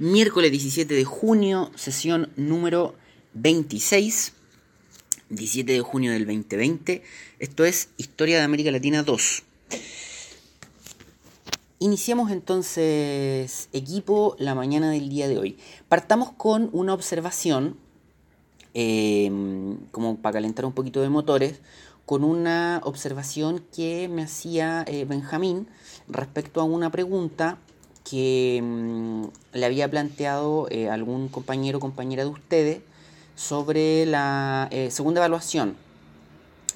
Miércoles 17 de junio, sesión número 26. 17 de junio del 2020. Esto es Historia de América Latina 2. Iniciamos entonces equipo la mañana del día de hoy. Partamos con una observación, eh, como para calentar un poquito de motores, con una observación que me hacía eh, Benjamín respecto a una pregunta que mm, le había planteado eh, algún compañero o compañera de ustedes sobre la eh, segunda evaluación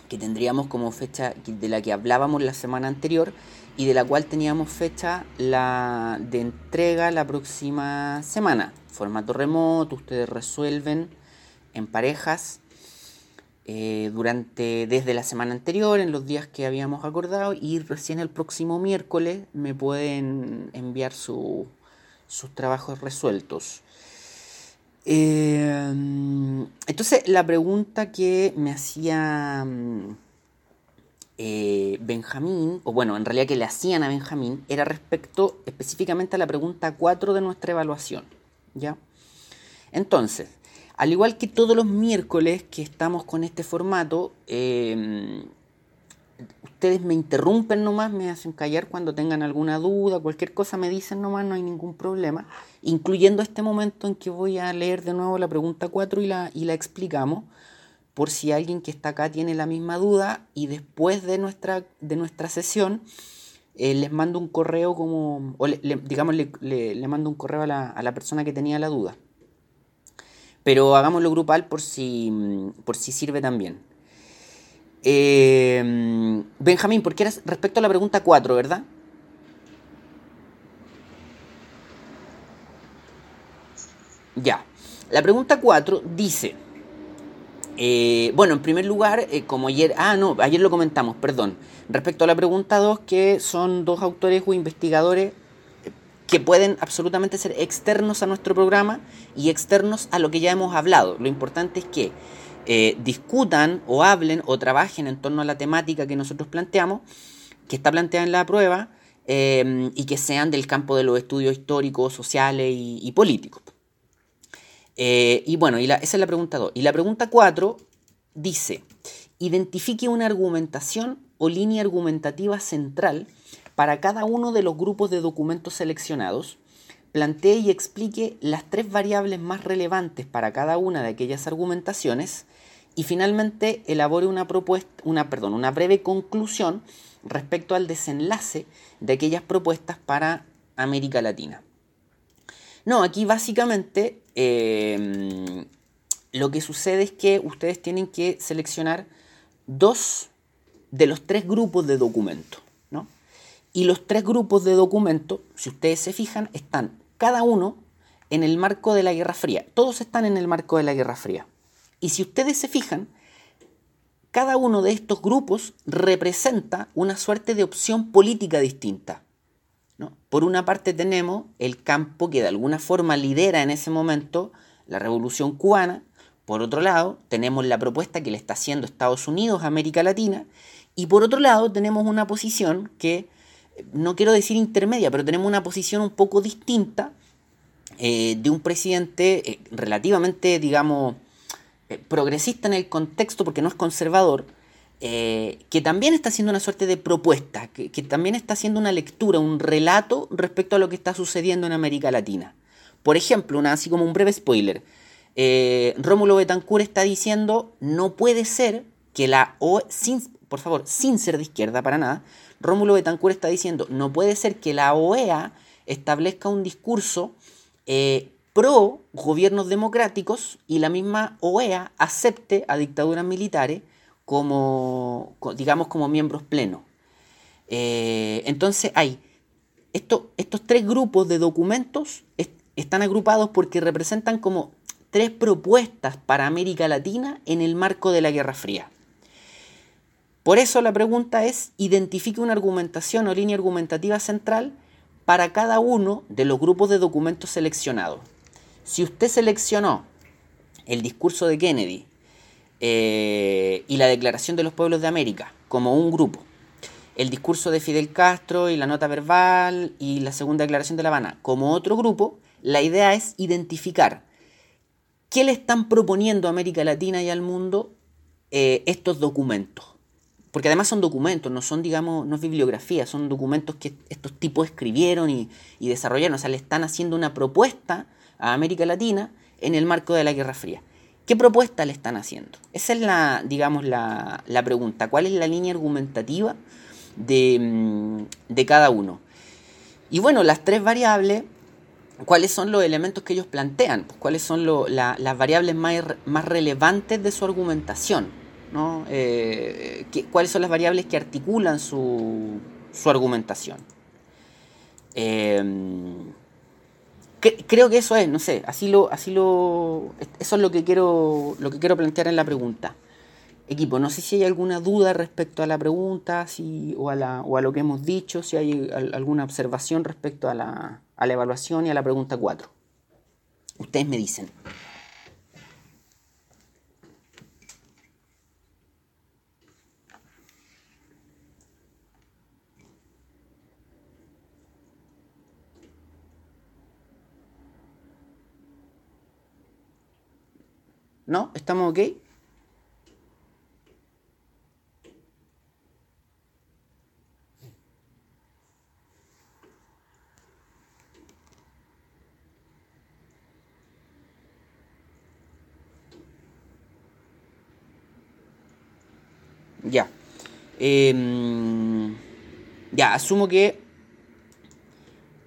que tendríamos como fecha de la que hablábamos la semana anterior y de la cual teníamos fecha la de entrega la próxima semana. Formato remoto, ustedes resuelven en parejas eh, durante desde la semana anterior, en los días que habíamos acordado, y recién el próximo miércoles me pueden enviar sus trabajos resueltos. Eh, entonces, la pregunta que me hacía eh, Benjamín, o bueno, en realidad que le hacían a Benjamín, era respecto específicamente a la pregunta 4 de nuestra evaluación. ¿Ya? Entonces, al igual que todos los miércoles que estamos con este formato, eh, ustedes me interrumpen nomás, me hacen callar cuando tengan alguna duda, cualquier cosa me dicen nomás, no hay ningún problema, incluyendo este momento en que voy a leer de nuevo la pregunta 4 y la, y la explicamos, por si alguien que está acá tiene la misma duda y después de nuestra, de nuestra sesión eh, les mando un correo como, o digamos, le, le, mando un correo a la, a la persona que tenía la duda. Pero hagámoslo grupal por si, por si sirve también. Eh, Benjamín, porque eras respecto a la pregunta 4, ¿verdad? Ya. La pregunta 4 dice, eh, bueno, en primer lugar, eh, como ayer, ah, no, ayer lo comentamos, perdón, respecto a la pregunta 2, que son dos autores o investigadores que pueden absolutamente ser externos a nuestro programa y externos a lo que ya hemos hablado. Lo importante es que eh, discutan o hablen o trabajen en torno a la temática que nosotros planteamos, que está planteada en la prueba, eh, y que sean del campo de los estudios históricos, sociales y, políticos. Eh, y bueno, y esa es la pregunta 2. Y la pregunta 4 dice, identifique una argumentación o línea argumentativa central para cada uno de los grupos de documentos seleccionados, plantee y explique las tres variables más relevantes para cada una de aquellas argumentaciones y finalmente elabore una, propuesta, una, perdón, una breve conclusión respecto al desenlace de aquellas propuestas para América Latina. No, aquí básicamente em, lo que sucede es que ustedes tienen que seleccionar dos de los tres grupos de documentos. Y los tres grupos de documentos, si ustedes se fijan, están cada uno en el marco de la Guerra Fría. Todos están en el marco de la Guerra Fría. Y si ustedes se fijan, cada uno de estos grupos representa una suerte de opción política distinta. Por una parte tenemos el campo que de alguna forma lidera en ese momento la revolución cubana, por otro lado tenemos la propuesta que le está haciendo Estados Unidos a América Latina, y por otro lado tenemos una posición que no quiero decir intermedia, pero tenemos una posición un poco distinta eh, de un presidente eh, relativamente, digamos, eh, progresista en el contexto, porque no es conservador, que también está haciendo una suerte de propuesta, que, también está haciendo una lectura, un relato respecto a lo que está sucediendo en América Latina. Por ejemplo, una, así como un breve spoiler, Rómulo Betancourt está diciendo, no puede ser que la O, sin, por favor, sin ser de izquierda para nada, Rómulo Betancourt está diciendo, no puede ser que la OEA establezca un discurso eh, pro gobiernos democráticos y la misma OEA acepte a dictaduras militares como, digamos, como miembros plenos. Eh, entonces hay estos tres grupos de documentos están agrupados porque representan como tres propuestas para América Latina en el marco de la Guerra Fría. Por eso la pregunta es, identifique una argumentación o línea argumentativa central para cada uno de los grupos de documentos seleccionados. Si usted seleccionó el discurso de Kennedy eh, y la Declaración de los Pueblos de América como un grupo, el discurso de Fidel Castro y la nota verbal y la segunda declaración de La Habana como otro grupo, La idea es identificar qué le están proponiendo a América Latina y al mundo eh, estos documentos. Porque además son documentos, no son, digamos, no es bibliografía, son documentos que estos tipos escribieron y, desarrollaron. O sea, le están haciendo una propuesta a América Latina en el marco de la Guerra Fría. ¿Qué propuesta le están haciendo? Esa es la, digamos, la, pregunta. ¿Cuál es la línea argumentativa de, mm, de, cada uno? Y bueno, las tres variables, ¿cuáles son los elementos que ellos plantean? Pues, ¿Cuáles son las variables más, más, relevantes de su argumentación? ¿No? Eh, ¿Cuáles son las variables que articulan su, su argumentación? Eh, creo que eso es, no sé, así lo, así lo, eso es lo que quiero, lo que quiero plantear en la pregunta. Equipo, no sé si hay alguna duda respecto a la pregunta o, a la, o a lo que hemos dicho, si hay alguna observación respecto a la, a la evaluación y a la pregunta 4. Ustedes me dicen. ¿No? ¿Estamos ok? Ya. Em, ya, asumo que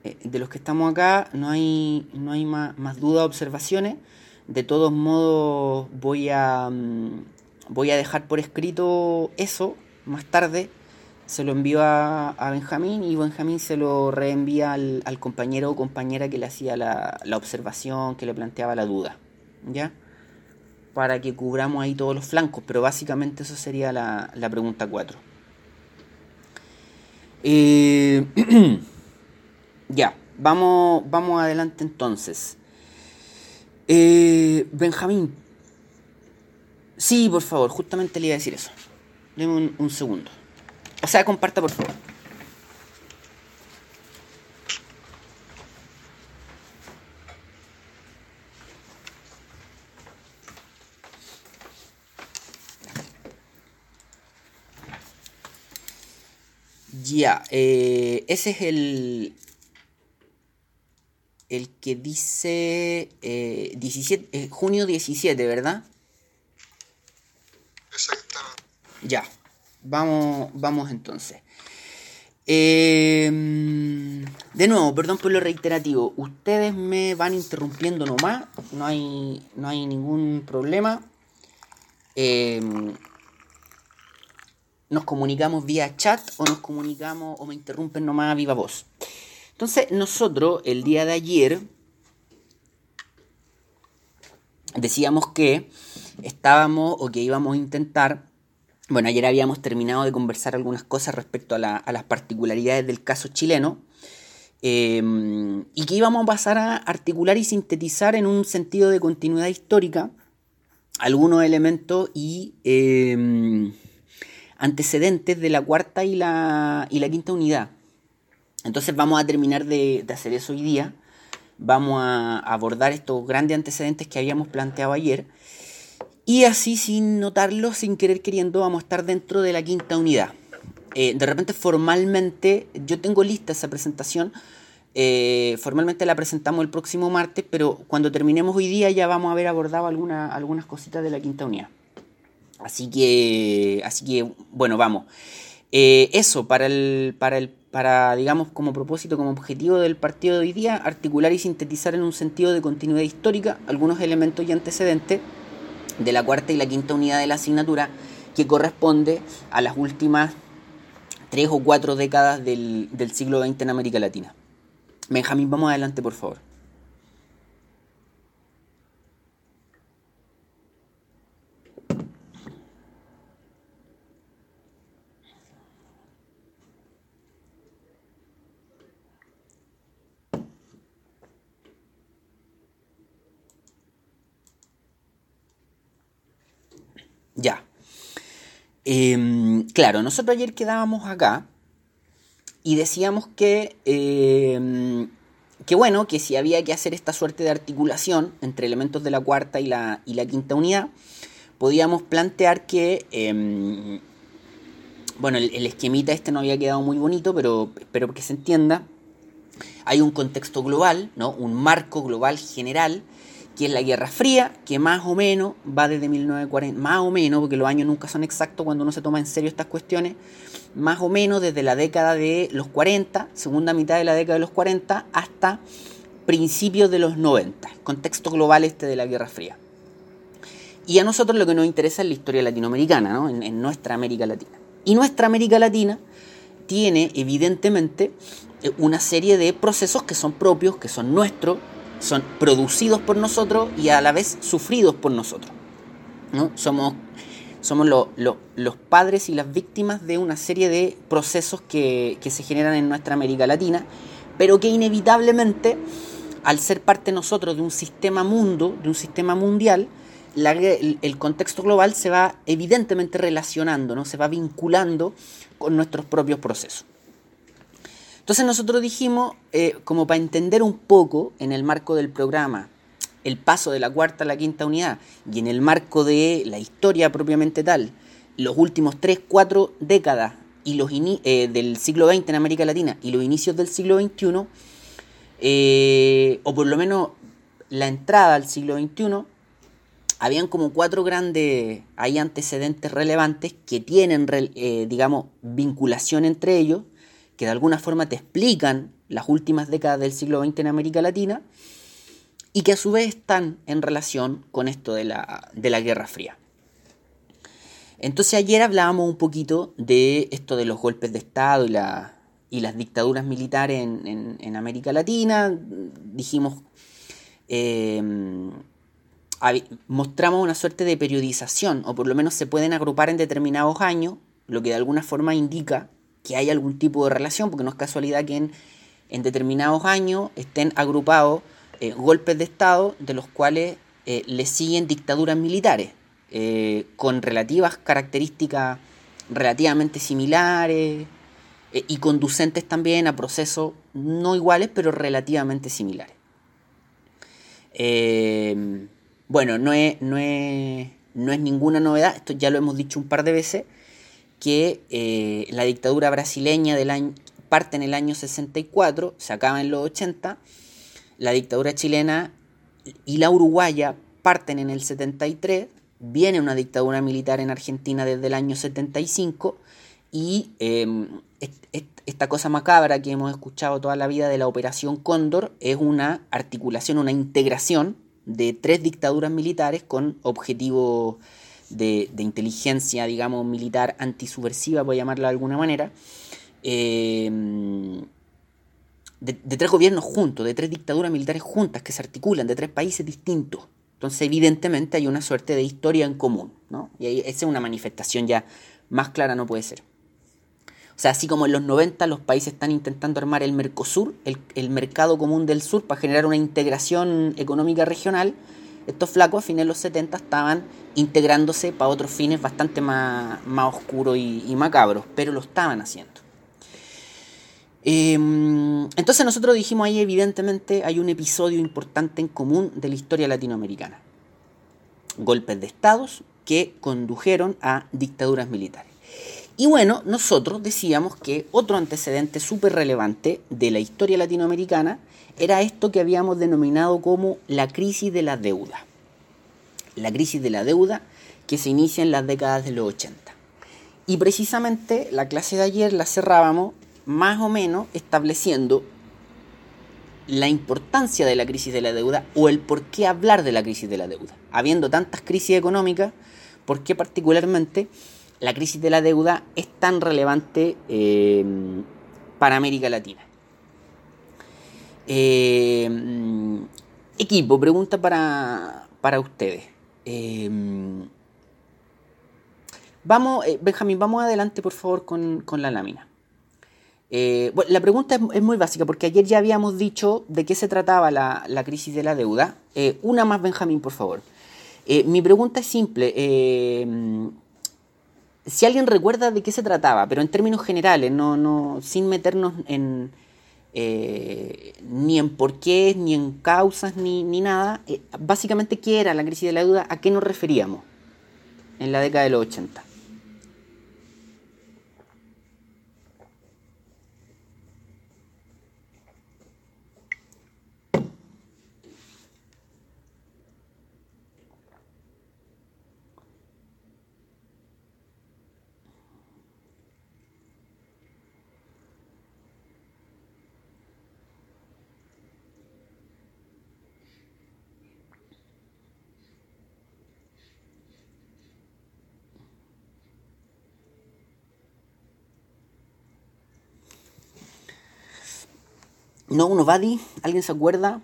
eh, de los que estamos acá no hay, no hay más, más dudas observaciones. De todos modos, voy a, mm, voy a dejar por escrito eso más tarde. Se lo envío a, Benjamín y Benjamín se lo reenvía al, compañero o compañera que le hacía la, observación, que le planteaba la duda. ¿Ya? Para que cubramos ahí todos los flancos. Pero básicamente eso sería la, pregunta 4. Eh, ya, vamos, vamos adelante entonces. Eh, Benjamín. Sí, por favor, justamente le iba a decir eso. Deme un, segundo. O sea, comparta, por favor. Ya, eh, ese es el, el que dice 17, eh, eh, junio 17, ¿verdad? Exactamente. Ya, vamos, vamos entonces. Em, de nuevo, perdón por lo reiterativo. Ustedes me van interrumpiendo nomás. No hay, no hay ningún problema. Em, nos comunicamos vía chat o nos comunicamos o me interrumpen nomás a viva voz. Entonces, nosotros el día de ayer decíamos que estábamos o que íbamos a intentar, bueno, ayer habíamos terminado de conversar algunas cosas respecto a, las particularidades del caso chileno, em, y que íbamos a pasar a articular y sintetizar en un sentido de continuidad histórica algunos elementos y em, antecedentes de la cuarta y la, y la quinta unidad. Entonces vamos a terminar de, hacer eso hoy día. Vamos a abordar estos grandes antecedentes que habíamos planteado ayer. Y así, sin notarlo, sin querer queriendo, vamos a estar dentro de la quinta unidad. Eh, de repente, formalmente, yo tengo lista esa presentación. Eh, formalmente la presentamos el próximo martes, pero cuando terminemos hoy día ya vamos a haber abordado algunas cositas de la quinta unidad. Así que, así que bueno, vamos. Eh, eso, para el, para el para, digamos, como propósito, como objetivo del partido de hoy día, articular y sintetizar en un sentido de continuidad histórica algunos elementos y antecedentes de la cuarta y la quinta unidad de la asignatura que corresponde a las últimas tres o cuatro décadas del, del siglo XX en América Latina. Benjamín, vamos adelante, por favor. Ya. Em, claro, nosotros ayer quedábamos acá y decíamos que em, que bueno, que si había que hacer esta suerte de articulación entre elementos de la cuarta y la, y la quinta unidad, podíamos plantear que, em, bueno, el, el, esquemita este no había quedado muy bonito, pero espero que se entienda. Hay un contexto global, ¿no? un marco global general, que es la Guerra Fría, que más o menos va desde 1940, más o menos, porque los años nunca son exactos cuando uno se toma en serio estas cuestiones, más o menos desde la década de los 40, segunda mitad de la década de los 40, hasta principios de los 90, contexto global este de la Guerra Fría. Y a nosotros lo que nos interesa es la historia latinoamericana, ¿no? en, en nuestra América Latina. Y nuestra América Latina tiene evidentemente eh, una serie de procesos que son propios, que son nuestros, son producidos por nosotros y a la vez sufridos por nosotros. ¿no? Somos, somos los padres y las víctimas de una serie de procesos que, que se generan en nuestra América Latina, pero que inevitablemente, al ser parte nosotros de un sistema mundo, de un sistema mundial, el, el, contexto global se va evidentemente relacionando, ¿no? se va vinculando con nuestros propios procesos. Entonces nosotros dijimos, eh, como para entender un poco en el marco del programa el paso de la cuarta a la quinta unidad y en el marco de la historia propiamente tal, los últimos 3, 4 décadas y los eh, del siglo XX en América Latina y los inicios del siglo XXI, eh, o por lo menos la entrada al siglo XXI, habían como cuatro grandes hay antecedentes relevantes que tienen, digamos, vinculación entre ellos que de alguna forma te explican las últimas décadas del siglo XX en América Latina y que a su vez están en relación con esto de la, de la Guerra Fría. Entonces ayer hablábamos un poquito de esto de los golpes de Estado y, la, y las dictaduras militares en, en, América Latina. Dijimos, eh, mostramos una suerte de periodización, o por lo menos se pueden agrupar en determinados años, lo que de alguna forma indica que hay algún tipo de relación, porque no es casualidad que en, en determinados años estén agrupados eh, golpes de Estado de los cuales eh, le siguen dictaduras militares, eh, con relativas características relativamente similares y conducentes también a procesos no iguales, pero relativamente similares. bueno, no es, no, es, no es ninguna novedad, esto ya lo hemos dicho un par de veces, que eh, la dictadura brasileña del año, parte en el año 64, se acaba en los 80, la dictadura chilena y la uruguaya parten en el 73, viene una dictadura militar en Argentina desde el año 75 y em, esta cosa macabra que hemos escuchado toda la vida de la Operación Cóndor es una articulación, una integración de tres dictaduras militares con objetivos de, inteligencia, digamos, militar antisubversiva, por llamarla de alguna manera, eh, de, tres gobiernos juntos, de tres dictaduras militares juntas que se articulan, de tres países distintos. Entonces, evidentemente, hay una suerte de historia en común, ¿no? Y ahí, esa es una manifestación ya más clara, no puede ser. O sea, así como en los 90 los países están intentando armar el Mercosur, el mercado común del sur, para generar una integración económica regional, estos flacos a fines de los 70 estaban integrándose para otros fines bastante más, más oscuros y, macabros, pero lo estaban haciendo. Em, entonces nosotros dijimos ahí evidentemente hay un episodio importante en común de la historia latinoamericana. Golpes de estados que condujeron a dictaduras militares. Y bueno, nosotros decíamos que otro antecedente súper relevante de la historia latinoamericana era esto que habíamos denominado como la crisis de la deuda. La crisis de la deuda que se inicia en las décadas de los 80. Y precisamente la clase de ayer la cerrábamos más o menos estableciendo la importancia de la crisis de la deuda o el por qué hablar de la crisis de la deuda. Habiendo tantas crisis económicas, ¿por qué particularmente la crisis de la deuda es tan relevante eh, para América Latina? Eh, equipo, pregunta para, para ustedes. Eh, vamos, Benjamín, vamos adelante por favor con, la lámina. bueno, la pregunta es, muy básica porque ayer ya habíamos dicho de qué se trataba la, la crisis de la deuda. una más, Benjamín, por favor. mi pregunta es simple. Si alguien recuerda de qué se trataba, pero en términos generales, no, no, sin meternos en, eh, ni en por qué, ni en causas, ni, ni nada. Eh, básicamente, ¿qué era la crisis de la deuda? ¿A qué nos referíamos en la década de los 80? No, uno Badi, ¿alguien se acuerda?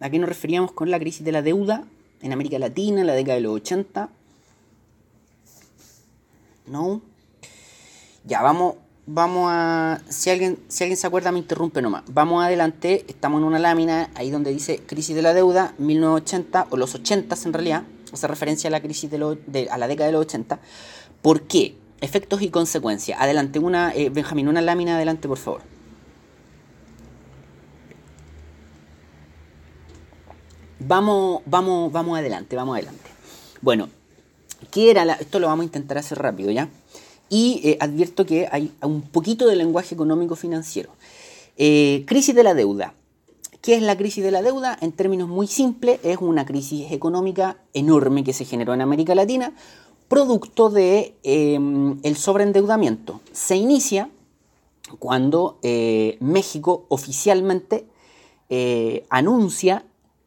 ¿A qué nos referíamos con la crisis de la deuda en América Latina en la década de los 80? No. Ya, vamos, vamos a. Si alguien, si alguien se acuerda, me interrumpe nomás. Vamos adelante, estamos en una lámina ahí donde dice crisis de la deuda, 1980, o los 80 en realidad, hace referencia a la crisis de, de a la década de los 80. ¿Por qué? Efectos y consecuencias. Adelante, una, eh, Benjamín, una lámina adelante, por favor. Vamos, vamos, vamos adelante, vamos adelante. Bueno, ¿qué era esto lo vamos a intentar hacer rápido, ¿ya? Y eh, advierto que hay un poquito de lenguaje económico financiero. Eh, crisis de la deuda. ¿Qué es la crisis de la deuda? En términos muy simples, es una crisis económica enorme que se generó en América Latina, producto de em, el sobreendeudamiento. Se inicia cuando eh, México oficialmente anuncia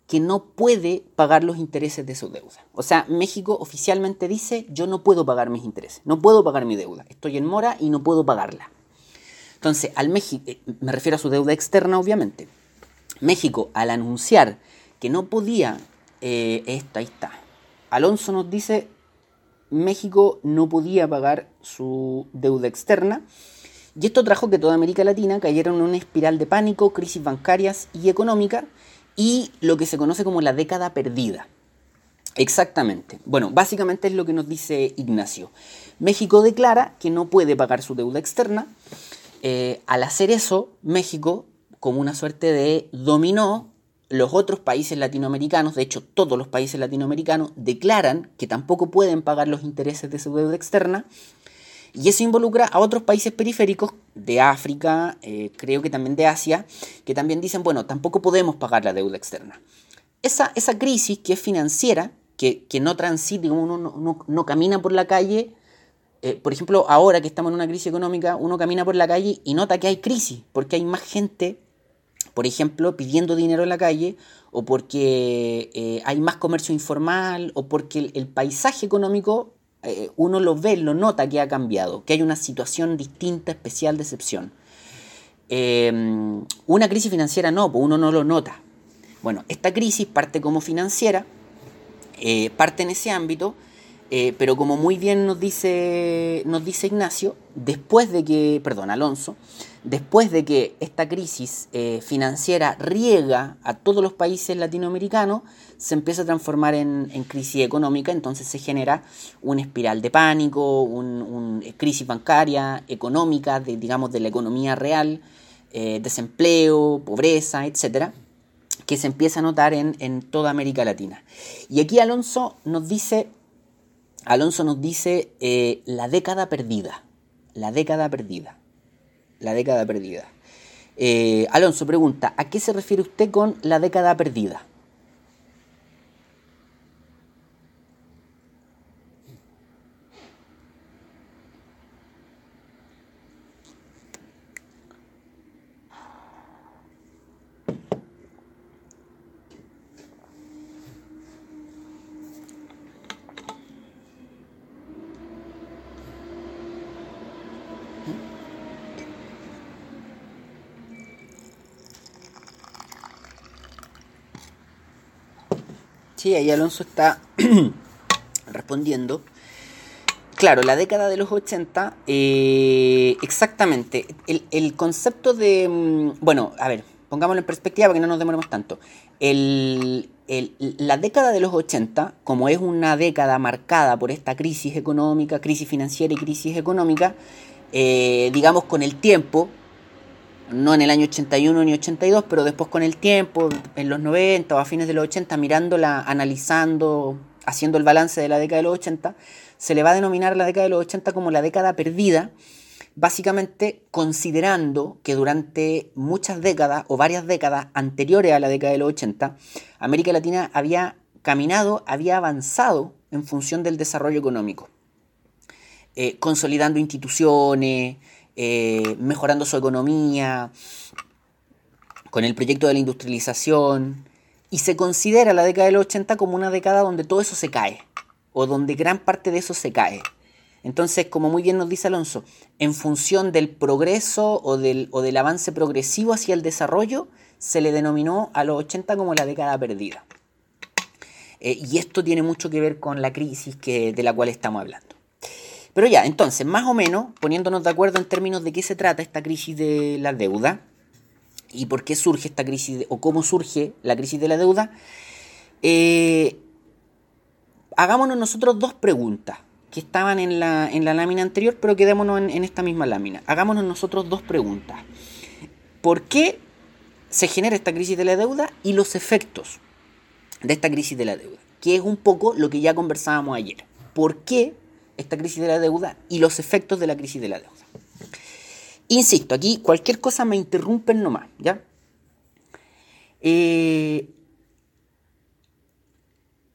que no puede pagar los intereses de su deuda. O sea, México oficialmente dice, yo no puedo pagar mis intereses, no puedo pagar mi deuda, estoy en mora y no puedo pagarla. Entonces, al México, eh, me refiero a su deuda externa, obviamente. México, al anunciar que no podía, eh, esta, ahí está. Alonso nos dice, México no podía pagar su deuda externa. Y esto trajo que toda América Latina cayera en una espiral de pánico, crisis bancarias y económica, y lo que se conoce como la década perdida. Exactamente. Bueno, básicamente es lo que nos dice Ignacio. México declara que no puede pagar su deuda externa. Eh, al hacer eso, México, como una suerte de dominó, los otros países latinoamericanos, de hecho todos los países latinoamericanos, declaran que tampoco pueden pagar los intereses de su deuda externa y eso involucra a otros países periféricos de África, eh, creo que también de Asia, que también dicen, bueno, tampoco podemos pagar la deuda externa. Esa, esa crisis que es financiera, que, no transita, uno no, no, camina por la calle, eh, por ejemplo, ahora que estamos en una crisis económica, uno camina por la calle y nota que hay crisis, porque hay más gente, por ejemplo, pidiendo dinero en la calle, o porque eh, hay más comercio informal, o porque el paisaje económico eh, uno lo ve, lo nota que ha cambiado, que hay una situación distinta, especial de excepción. Eh, una crisis financiera no, pues uno no lo nota. Bueno, esta crisis parte como financiera, eh, parte en ese ámbito, pero como muy bien nos dice, nos dice Ignacio, después de que, perdón, Alonso, después de que esta crisis financiera riega a todos los países latinoamericanos, se empieza a transformar en, crisis económica, entonces se genera una espiral de pánico, una eh, crisis bancaria, económica, digamos, de la economía real, eh, desempleo, pobreza, etcétera, que se empieza a notar en, toda América Latina. Y aquí Alonso nos dice, Alonso nos dice eh, la década perdida, la década perdida, la década perdida. Alonso pregunta, ¿a qué se refiere usted con la década perdida? Sí, ahí Alonso está respondiendo. Claro, la década de los 80, eh, exactamente. El, concepto de. Mm, bueno, a ver, pongámoslo en perspectiva para que no nos demoremos tanto. la década de los 80, como es una década marcada por esta crisis económica, crisis financiera y crisis económica, eh, digamos con el tiempo, no en el año 81 ni 82, pero después con el tiempo, en los 90 o a fines de los 80, mirándola, analizando, haciendo el balance de la década de los 80, se le va a denominar la década de los 80 como la década perdida, básicamente considerando que durante muchas décadas o varias décadas anteriores a la década de los 80, América Latina había caminado, había avanzado en función del desarrollo económico, eh, consolidando instituciones, eh, mejorando su economía, con el proyecto de la industrialización, y se considera la década de los 80 como una década donde todo eso se cae, o donde gran parte de eso se cae. Entonces, como muy bien nos dice Alonso, en función del progreso o del, o del avance progresivo hacia el desarrollo, se le denominó a los 80 como la década perdida. Eh, y esto tiene mucho que ver con la crisis que, de la cual estamos hablando. Pero ya, entonces, más o menos, poniéndonos de acuerdo en términos de qué se trata esta crisis de la deuda y por qué surge esta crisis, o cómo surge la crisis de la deuda, eh, hagámonos nosotros dos preguntas que estaban en la, en la lámina anterior, pero quedémonos en, en esta misma lámina. Hagámonos nosotros dos preguntas. ¿Por qué se genera esta crisis de la deuda y los efectos de esta crisis de la deuda? Que es un poco lo que ya conversábamos ayer. ¿Por qué esta crisis de la deuda y los efectos de la crisis de la deuda. Insisto, aquí cualquier cosa me interrumpen nomás, ¿ya? Eh,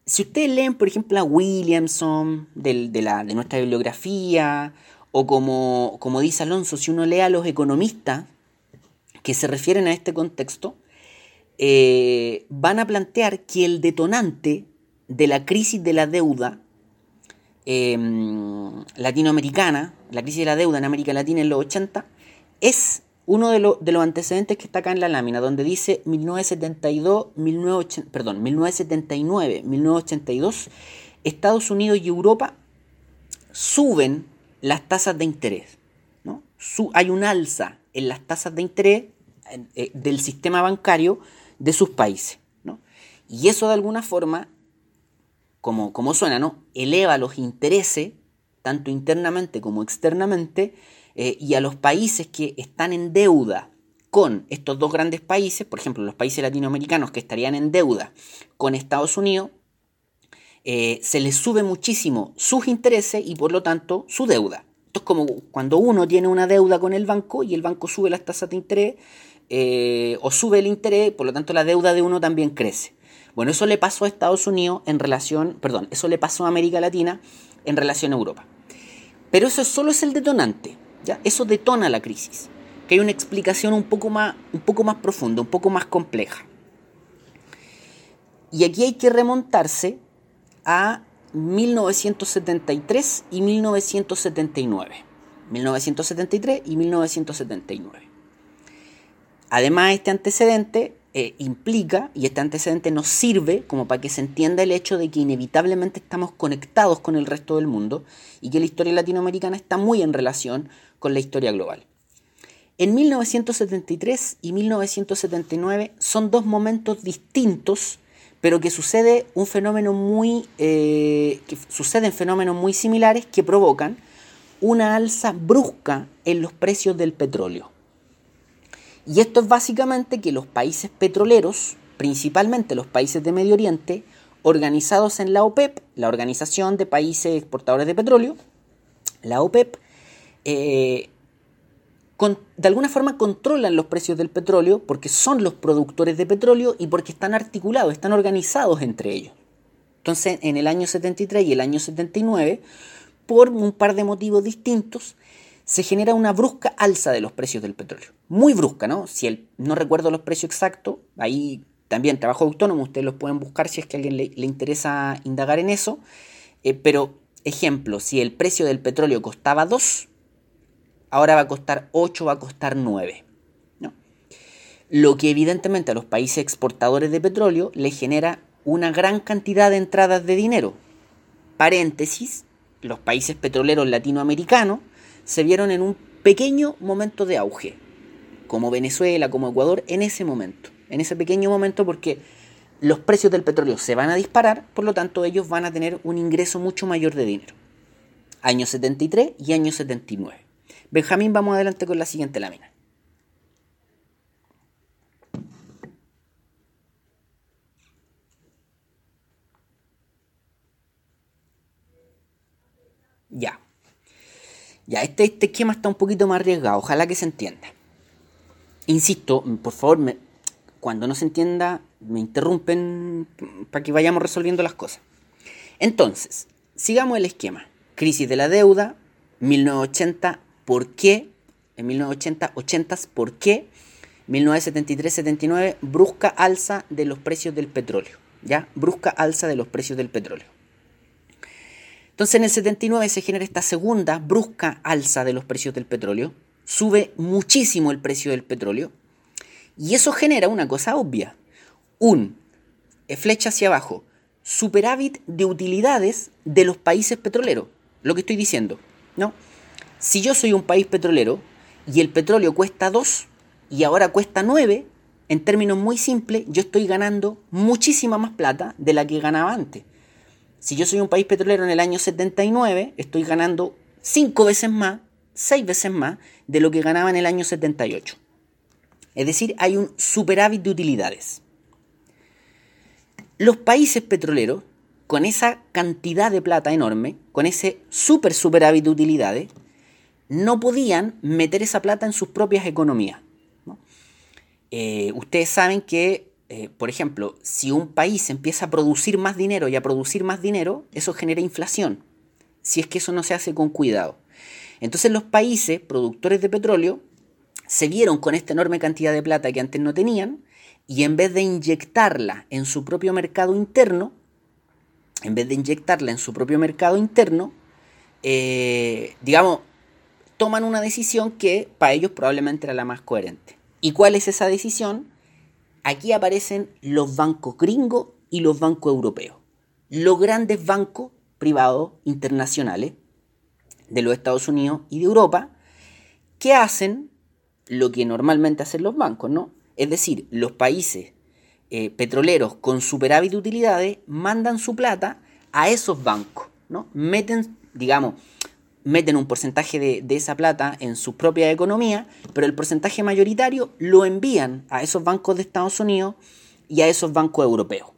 si ustedes leen, por ejemplo, a Williamson de, la, de nuestra bibliografía, o como, como dice Alonso, si uno lee a los economistas que se refieren a este contexto, eh, van a plantear que el detonante de la crisis de la deuda Em, latinoamericana, la crisis de la deuda en América Latina en los 80, es uno de, los antecedentes que está acá en la lámina, donde dice 1972, 1980, perdón, 1979, 1982, Estados Unidos y Europa suben las tasas de interés. ¿no? hay un alza en las tasas de interés eh, del sistema bancario de sus países. ¿no? Y eso de alguna forma como, suena, ¿no? Eleva los intereses, tanto internamente como externamente, eh, y a los países que están en deuda con estos dos grandes países, por ejemplo, los países latinoamericanos que estarían en deuda con Estados Unidos, eh, se les sube muchísimo sus intereses y por lo tanto su deuda. Esto es como cuando uno tiene una deuda con el banco y el banco sube las tasas de interés eh, o sube el interés, por lo tanto la deuda de uno también crece. Bueno, eso le pasó a Estados Unidos en relación, perdón, eso le pasó a América Latina en relación a Europa. Pero eso solo es el detonante, ¿ya? Eso detona la crisis, que hay una explicación un poco más, un poco más profunda, un poco más compleja. Y aquí hay que remontarse a 1973 y 1979. 1973 y 1979. Además, este antecedente eh, implica, y este antecedente nos sirve como para que se entienda el hecho de que inevitablemente estamos conectados con el resto del mundo y que la historia latinoamericana está muy en relación con la historia global. En 1973 y 1979 son dos momentos distintos, pero que sucede un fenómeno muy, eh, que suceden fenómenos muy similares que provocan una alza brusca en los precios del petróleo. Y esto es básicamente que los países petroleros, principalmente los países de Medio Oriente, organizados en la OPEP, la Organización de Países Exportadores de Petróleo, la OPEP, eh, de alguna forma controlan los precios del petróleo porque son los productores de petróleo y porque están articulados, están organizados entre ellos. Entonces, en el año 73 y el año 79, por un par de motivos distintos, se genera una brusca alza de los precios del petróleo. Muy brusca, ¿no? Si el, no recuerdo los precios exactos, ahí también trabajo autónomo, ustedes los pueden buscar si es que a alguien le, interesa indagar en eso. Eh, pero, ejemplo, si el precio del petróleo costaba 2, ahora va a costar 8, va a costar 9. ¿no? Lo que evidentemente a los países exportadores de petróleo les genera una gran cantidad de entradas de dinero. Paréntesis, los países petroleros latinoamericanos se vieron en un pequeño momento de auge, como Venezuela, como Ecuador, en ese momento, en ese pequeño momento porque los precios del petróleo se van a disparar, por lo tanto ellos van a tener un ingreso mucho mayor de dinero. Año 73 y año 79. Benjamín, vamos adelante con la siguiente lámina. Ya. Ya, este, este esquema está un poquito más arriesgado, ojalá que se entienda. Insisto, por favor, cuando no se entienda, me interrumpen para que vayamos resolviendo las cosas. Entonces, sigamos el esquema. Crisis de la deuda, 1980, ¿por qué? En 1980, 80, ¿por qué? 1973-79, brusca alza de los precios del petróleo. ¿Ya? Brusca alza de los precios del petróleo. Entonces en el 79 se genera esta segunda brusca alza de los precios del petróleo. Sube muchísimo el precio del petróleo. Y eso genera una cosa obvia. Un, eh, flecha hacia abajo, superávit de utilidades de los países petroleros. Lo que estoy diciendo, ¿no? Si yo soy un país petrolero y el petróleo cuesta 2 y ahora cuesta 9, en términos muy simples, yo estoy ganando muchísima más plata de la que ganaba antes. Si yo soy un país petrolero en el año 79, estoy ganando 5 veces más, 6 veces más de lo que ganaba en el año 78. Es decir, hay un superávit de utilidades. Los países petroleros, con esa cantidad de plata enorme, con ese super superávit de utilidades, no podían meter esa plata en sus propias economías. Eh, ustedes saben que, eh, por ejemplo, si un país empieza a producir más dinero y a producir más dinero, eso genera inflación, si es que eso no se hace con cuidado. Entonces los países productores de petróleo se vieron con esta enorme cantidad de plata que antes no tenían y en vez de inyectarla en su propio mercado interno, en vez de inyectarla en su propio mercado interno, eh, digamos, toman una decisión que para ellos probablemente era la más coherente. ¿Y cuál es esa decisión? Aquí aparecen los bancos gringos y los bancos europeos. Los grandes bancos privados internacionales de los Estados Unidos y de Europa que hacen lo que normalmente hacen los bancos, ¿no? Es decir, los países eh, petroleros con superávit de utilidades mandan su plata a esos bancos, ¿no? Meten, digamos, meten un porcentaje de, esa plata en su propia economía, pero el porcentaje mayoritario lo envían a esos bancos de Estados Unidos y a esos bancos europeos.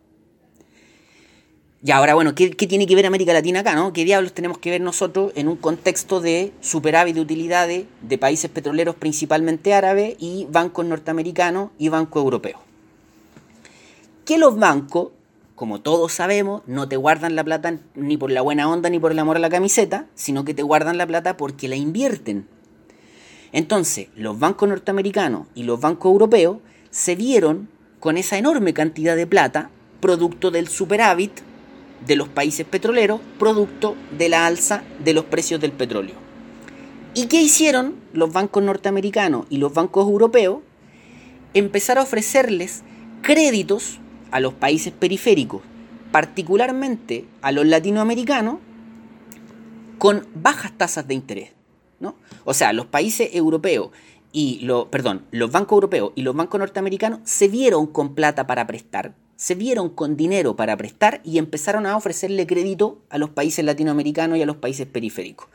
Y ahora, bueno, ¿qué, tiene que ver América Latina acá, no? ¿Qué diablos tenemos que ver nosotros en un contexto de superávit de utilidades de países petroleros principalmente árabes y bancos norteamericanos y bancos europeos? Que los bancos, como todos sabemos, no te guardan la plata ni por la buena onda ni por el amor a la camiseta, sino que te guardan la plata porque la invierten. Entonces, los bancos norteamericanos y los bancos europeos se vieron con esa enorme cantidad de plata, producto del superávit de los países petroleros producto de la alza de los precios del petróleo. ¿Y qué hicieron los bancos norteamericanos y los bancos europeos? Empezar a ofrecerles créditos a los países periféricos, particularmente a los latinoamericanos, con bajas tasas de interés. ¿no? O sea, los países europeos y perdón, los bancos europeos y los bancos norteamericanos se vieron con plata para prestar se vieron con dinero para prestar y empezaron a ofrecerle crédito a los países latinoamericanos y a los países periféricos.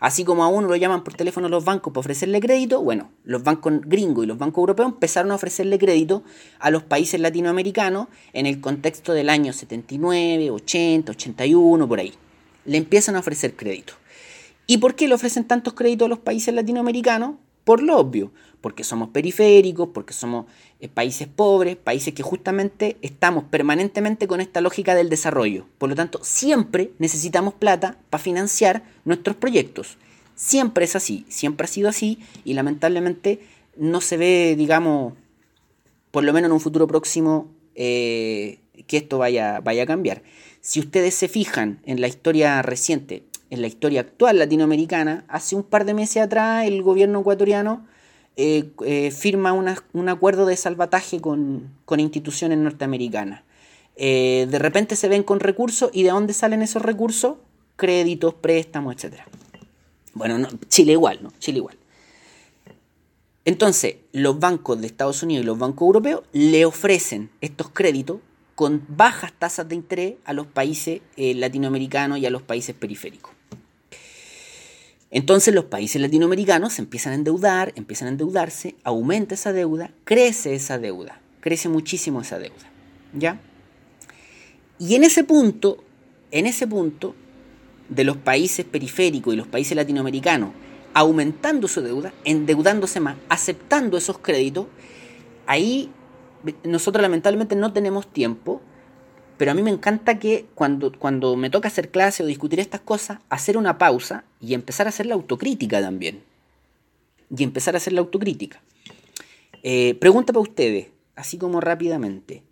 Así como a uno lo llaman por teléfono los bancos para ofrecerle crédito, bueno, los bancos gringos y los bancos europeos empezaron a ofrecerle crédito a los países latinoamericanos en el contexto del año 79, 80, 81, por ahí. Le empiezan a ofrecer crédito. ¿Y por qué le ofrecen tantos créditos a los países latinoamericanos? Por lo obvio, porque somos periféricos, porque somos eh, países pobres, países que justamente estamos permanentemente con esta lógica del desarrollo. Por lo tanto, siempre necesitamos plata para financiar nuestros proyectos. Siempre es así, siempre ha sido así y lamentablemente no se ve, digamos, por lo menos en un futuro próximo, eh, que esto vaya, vaya a cambiar. Si ustedes se fijan en la historia reciente, en la historia actual latinoamericana, hace un par de meses atrás el gobierno ecuatoriano eh, eh, firma un acuerdo de salvataje con, instituciones norteamericanas. Eh, de repente se ven con recursos y de dónde salen esos recursos? Créditos, préstamos, etc. Bueno, Chile igual, ¿no? Chile igual. Entonces, los bancos de Estados Unidos y los bancos europeos le ofrecen estos créditos con bajas tasas de interés a los países latinoamericanos y a los países periféricos. Entonces los países latinoamericanos empiezan a endeudar, empiezan a endeudarse, aumenta esa deuda, crece esa deuda, crece muchísimo esa deuda, ¿ya? Y en ese punto, en ese punto, de los países periféricos y los países latinoamericanos aumentando su deuda, endeudándose más, aceptando esos créditos, ahí nosotros lamentablemente no tenemos tiempo, pero a mí me encanta que cuando, cuando me toca hacer clase o discutir estas cosas, hacer una pausa y empezar a hacer la autocrítica también. Y empezar a hacer la autocrítica. Eh, pregunta para ustedes, así como rápidamente.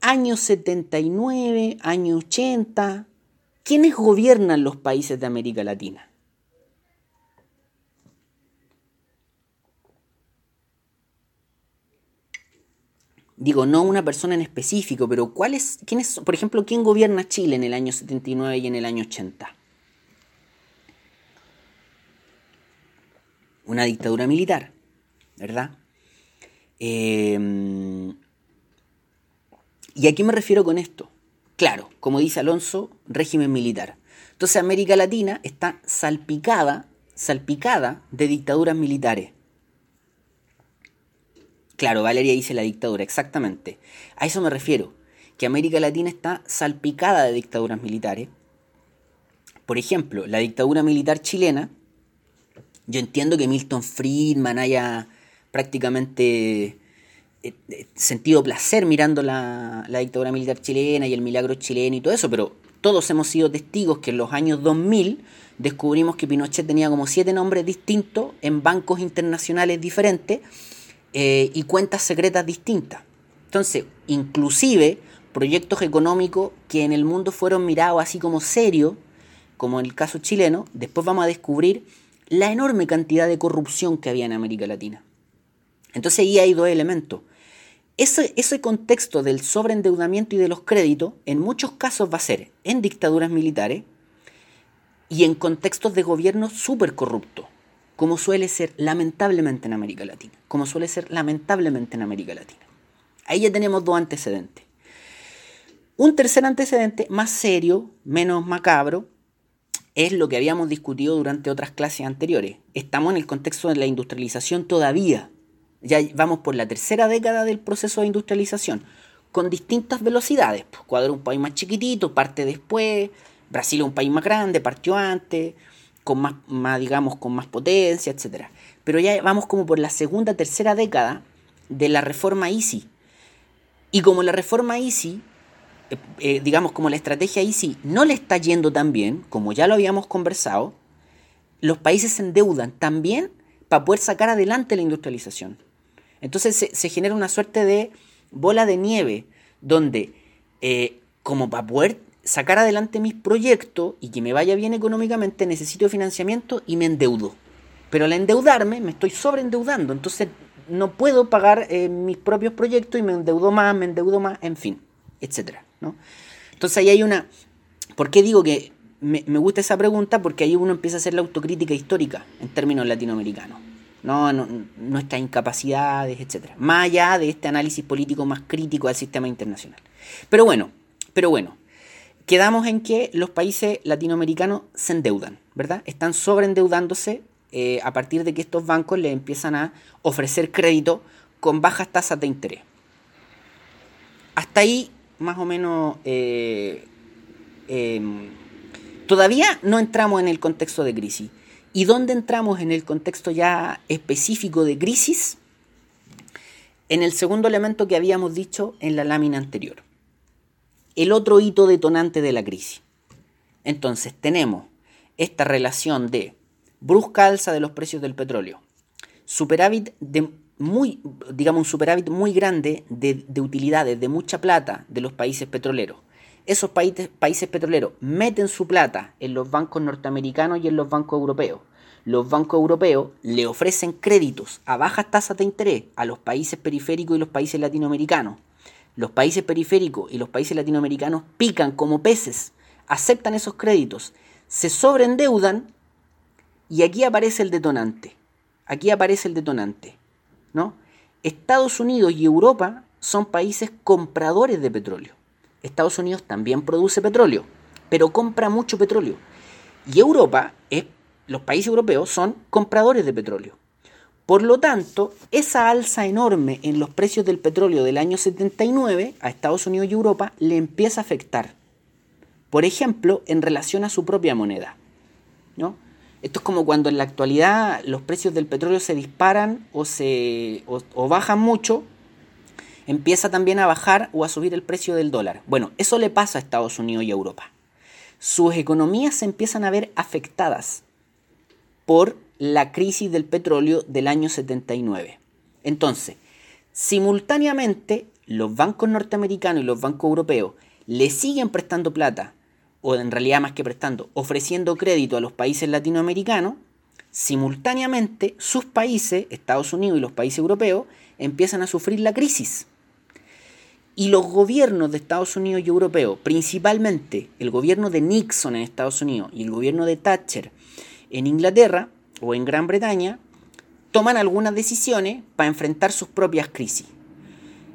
Años 79, años 80, ¿quiénes gobiernan los países de América Latina? Digo, no una persona en específico, pero ¿cuál es, quién es, por ejemplo, quién gobierna Chile en el año 79 y en el año 80? Una dictadura militar, ¿verdad? Em, ¿Y a qué me refiero con esto? Claro, como dice Alonso, régimen militar. Entonces América Latina está salpicada, salpicada de dictaduras militares. Claro, Valeria dice la dictadura, exactamente. A eso me refiero, que América Latina está salpicada de dictaduras militares. Por ejemplo, la dictadura militar chilena, yo entiendo que Milton Friedman haya prácticamente eh, eh, sentido placer mirando la, la, dictadura militar chilena y el milagro chileno y todo eso, pero todos hemos sido testigos que en los años 2000 descubrimos que Pinochet tenía como siete nombres distintos en bancos internacionales diferentes eh, y cuentas secretas distintas. Entonces, inclusive proyectos económicos que en el mundo fueron mirados así como serios, como en el caso chileno, después vamos a descubrir la enorme cantidad de corrupción que había en América Latina. Entonces ahí hay dos elementos. Ese, ese contexto del sobreendeudamiento y de los créditos en muchos casos va a ser en dictaduras militares y en contextos de gobierno súper corruptos como suele ser lamentablemente en América Latina, como suele ser lamentablemente en América Latina. Ahí ya tenemos dos antecedentes. Un tercer antecedente, más serio, menos macabro, es lo que habíamos discutido durante otras clases anteriores. Estamos en el contexto de la industrialización todavía. Ya vamos por la tercera década del proceso de industrialización, con distintas velocidades. Ecuador es un país más chiquitito, parte después, Brasil es un país más grande, partió antes, con más, digamos, con más potencia, etc. Pero ya vamos como por la segunda, tercera década de la reforma Easy. Y como la reforma Easy, eh, eh, digamos, como la estrategia Easy no le está yendo tan bien, como ya lo habíamos conversado, los países se endeudan también para poder sacar adelante la industrialización. Entonces se, genera una suerte de bola de nieve, donde eh, como para poder sacar adelante mis proyectos y que me vaya bien económicamente, necesito financiamiento y me endeudo. Pero al endeudarme, me estoy sobreendeudando. Entonces no puedo pagar eh, mis propios proyectos y me endeudo más, me endeudo más, en fin, etc. ¿no? Entonces ahí hay una... ¿Por qué digo que me, gusta esa pregunta? Porque ahí uno empieza a hacer la autocrítica histórica en términos latinoamericanos. ¿no? nuestras incapacidades, etc. Más allá de este análisis político más crítico al sistema internacional. Pero bueno, pero bueno, quedamos en que los países latinoamericanos se endeudan, ¿verdad? Están sobreendeudándose eh, a partir de que estos bancos les empiezan a ofrecer crédito con bajas tasas de interés. Hasta ahí, más o menos, eh, em, todavía no entramos en el contexto de crisis. ¿Y dónde entramos en el contexto ya específico de crisis? En el segundo elemento que habíamos dicho en la lámina anterior el otro hito detonante de la crisis. Entonces tenemos esta relación de brusca alza de los precios del petróleo, superávit de muy, digamos, un superávit muy grande de, utilidades, de mucha plata de los países petroleros. Esos países, países petroleros meten su plata en los bancos norteamericanos y en los bancos europeos. Los bancos europeos le ofrecen créditos a bajas tasas de interés a los países periféricos y los países latinoamericanos los países periféricos y los países latinoamericanos pican como peces, aceptan esos créditos, se sobreendeudan y aquí aparece el detonante. Aquí aparece el detonante, ¿no? Estados Unidos y Europa son países compradores de petróleo. Estados Unidos también produce petróleo, pero compra mucho petróleo. Y Europa, los países europeos son compradores de petróleo. Por lo tanto, esa alza enorme en los precios del petróleo del año 79 a Estados Unidos y Europa le empieza a afectar. Por ejemplo, en relación a su propia moneda. ¿no? Esto es como cuando en la actualidad los precios del petróleo se disparan o, se, o bajan mucho, empieza también a bajar o a subir el precio del dólar. Bueno, eso le pasa a Estados Unidos y a Europa. Sus economías se empiezan a ver afectadas por la crisis del petróleo del año 79. Entonces, simultáneamente, los bancos norteamericanos y los bancos europeos le siguen prestando plata, o en realidad más que prestando, ofreciendo crédito a los países latinoamericanos, simultáneamente sus países, Estados Unidos y los países europeos, empiezan a sufrir la crisis. Y los gobiernos de Estados Unidos y europeos, principalmente el gobierno de Nixon en Estados Unidos y el gobierno de Thatcher en Inglaterra o en Gran Bretaña, toman algunas decisiones para enfrentar sus propias crisis.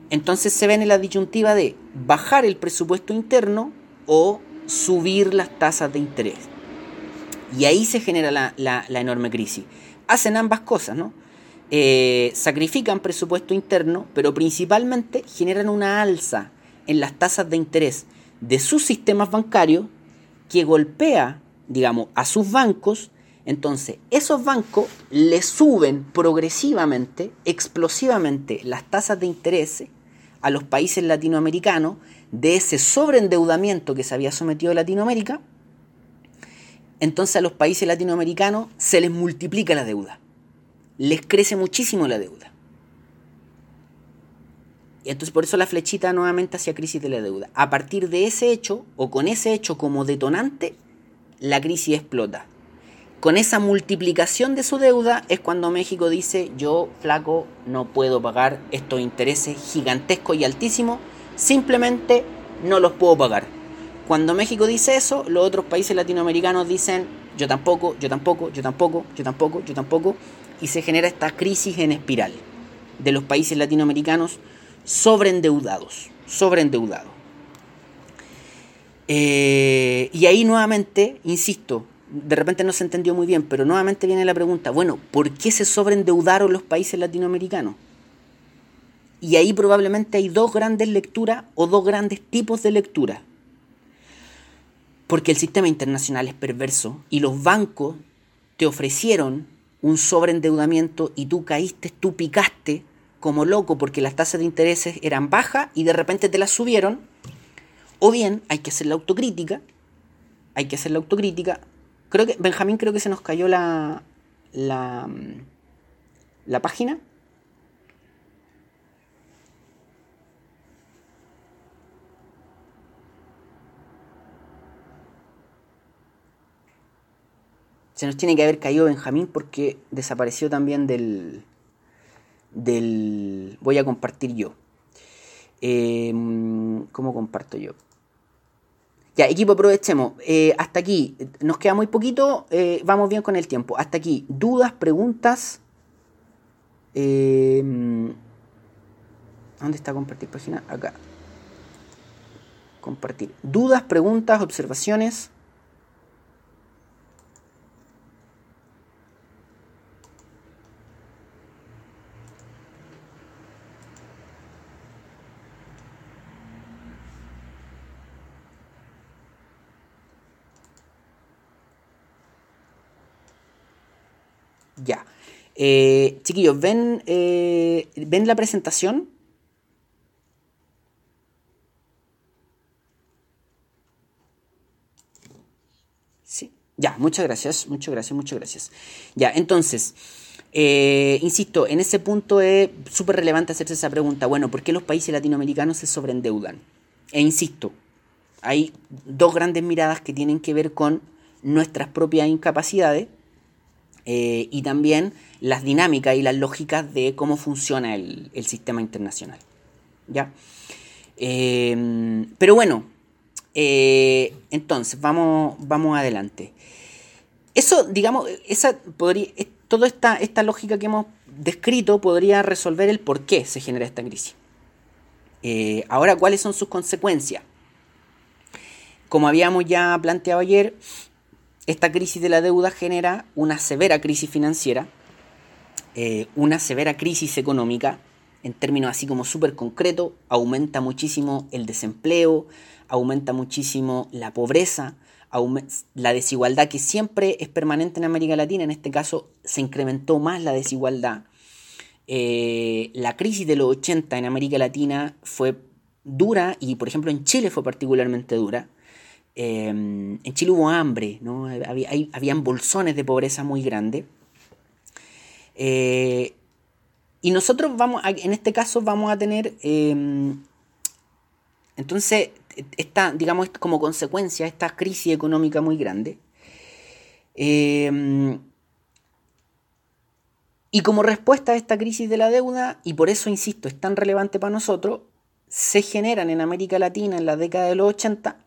Entonces se ven en la disyuntiva de bajar el presupuesto interno o subir las tasas de interés. Y ahí se genera la, enorme crisis. Hacen ambas cosas, ¿no? Eh, sacrifican presupuesto interno, pero principalmente generan una alza en las tasas de interés de sus sistemas bancarios que golpea, digamos, a sus bancos entonces, esos bancos le suben progresivamente, explosivamente, las tasas de interés a los países latinoamericanos de ese sobreendeudamiento que se había sometido Latinoamérica. Entonces a los países latinoamericanos se les multiplica la deuda. Les crece muchísimo la deuda. Y entonces por eso la flechita nuevamente hacia crisis de la deuda. A partir de ese hecho, o con ese hecho como detonante, la crisis explota con esa multiplicación de su deuda es cuando México dice yo, flaco, no puedo pagar estos intereses gigantescos y altísimos, simplemente no los puedo pagar. Cuando México dice eso, los otros países latinoamericanos dicen yo tampoco, yo tampoco, yo tampoco, yo tampoco, yo tampoco, y se genera esta crisis en espiral de los países latinoamericanos sobreendeudados, sobreendeudados. Eh, y ahí nuevamente, insisto, de repente no se entendió muy bien, pero nuevamente viene la pregunta, bueno, ¿por qué se sobreendeudaron los países latinoamericanos? Y ahí probablemente hay dos grandes lecturas o dos grandes tipos de lectura. Porque el sistema internacional es perverso y los bancos te ofrecieron un sobreendeudamiento y tú caíste, tú picaste como loco porque las tasas de intereses eran bajas y de repente te las subieron. O bien hay que hacer la autocrítica, hay que hacer la autocrítica, Creo que, Benjamín, creo que se nos cayó la, la, la página. Se nos tiene que haber caído Benjamín porque desapareció también del. del. Voy a compartir yo. Eh, ¿Cómo comparto yo? Ya, equipo, aprovechemos. Eh, hasta aquí, nos queda muy poquito, eh, vamos bien con el tiempo. Hasta aquí, dudas, preguntas. Em, ¿Dónde está compartir página? Acá. Compartir. Dudas, preguntas, observaciones. Ya. Eh, chiquillos, ¿ven, eh, ¿ven la presentación? Sí. Ya, muchas gracias, muchas gracias, muchas gracias. Ya, entonces, eh, insisto, en ese punto es súper relevante hacerse esa pregunta. Bueno, ¿por qué los países latinoamericanos se sobreendeudan? E insisto, hay dos grandes miradas que tienen que ver con nuestras propias incapacidades eh, y también las dinámicas y las lógicas de cómo funciona el, sistema internacional. ¿Ya? Eh, pero bueno, eh, entonces, vamos, vamos adelante. Eso, digamos, esa podría, toda esta, esta lógica que hemos descrito podría resolver el por qué se genera esta crisis. ahora, ¿cuáles son sus consecuencias? Como habíamos ya planteado ayer, esta crisis de la deuda genera una severa crisis financiera, eh, una severa crisis económica en términos así como súper concretos, aumenta muchísimo el desempleo, aumenta muchísimo la pobreza, la desigualdad que siempre es permanente en América Latina, en este caso se incrementó más la desigualdad. Eh, la crisis de los 80 en América Latina fue dura y por ejemplo en Chile fue particularmente dura. Eh, en Chile hubo hambre, ¿no? había, habían bolsones de pobreza muy grandes. Eh, y nosotros vamos, en este caso vamos a tener, entonces, esta, digamos, como consecuencia, esta crisis económica muy grande. Eh, y como respuesta a esta crisis de la deuda, y por eso insisto, es tan relevante para nosotros, se generan en América Latina en la década de los 80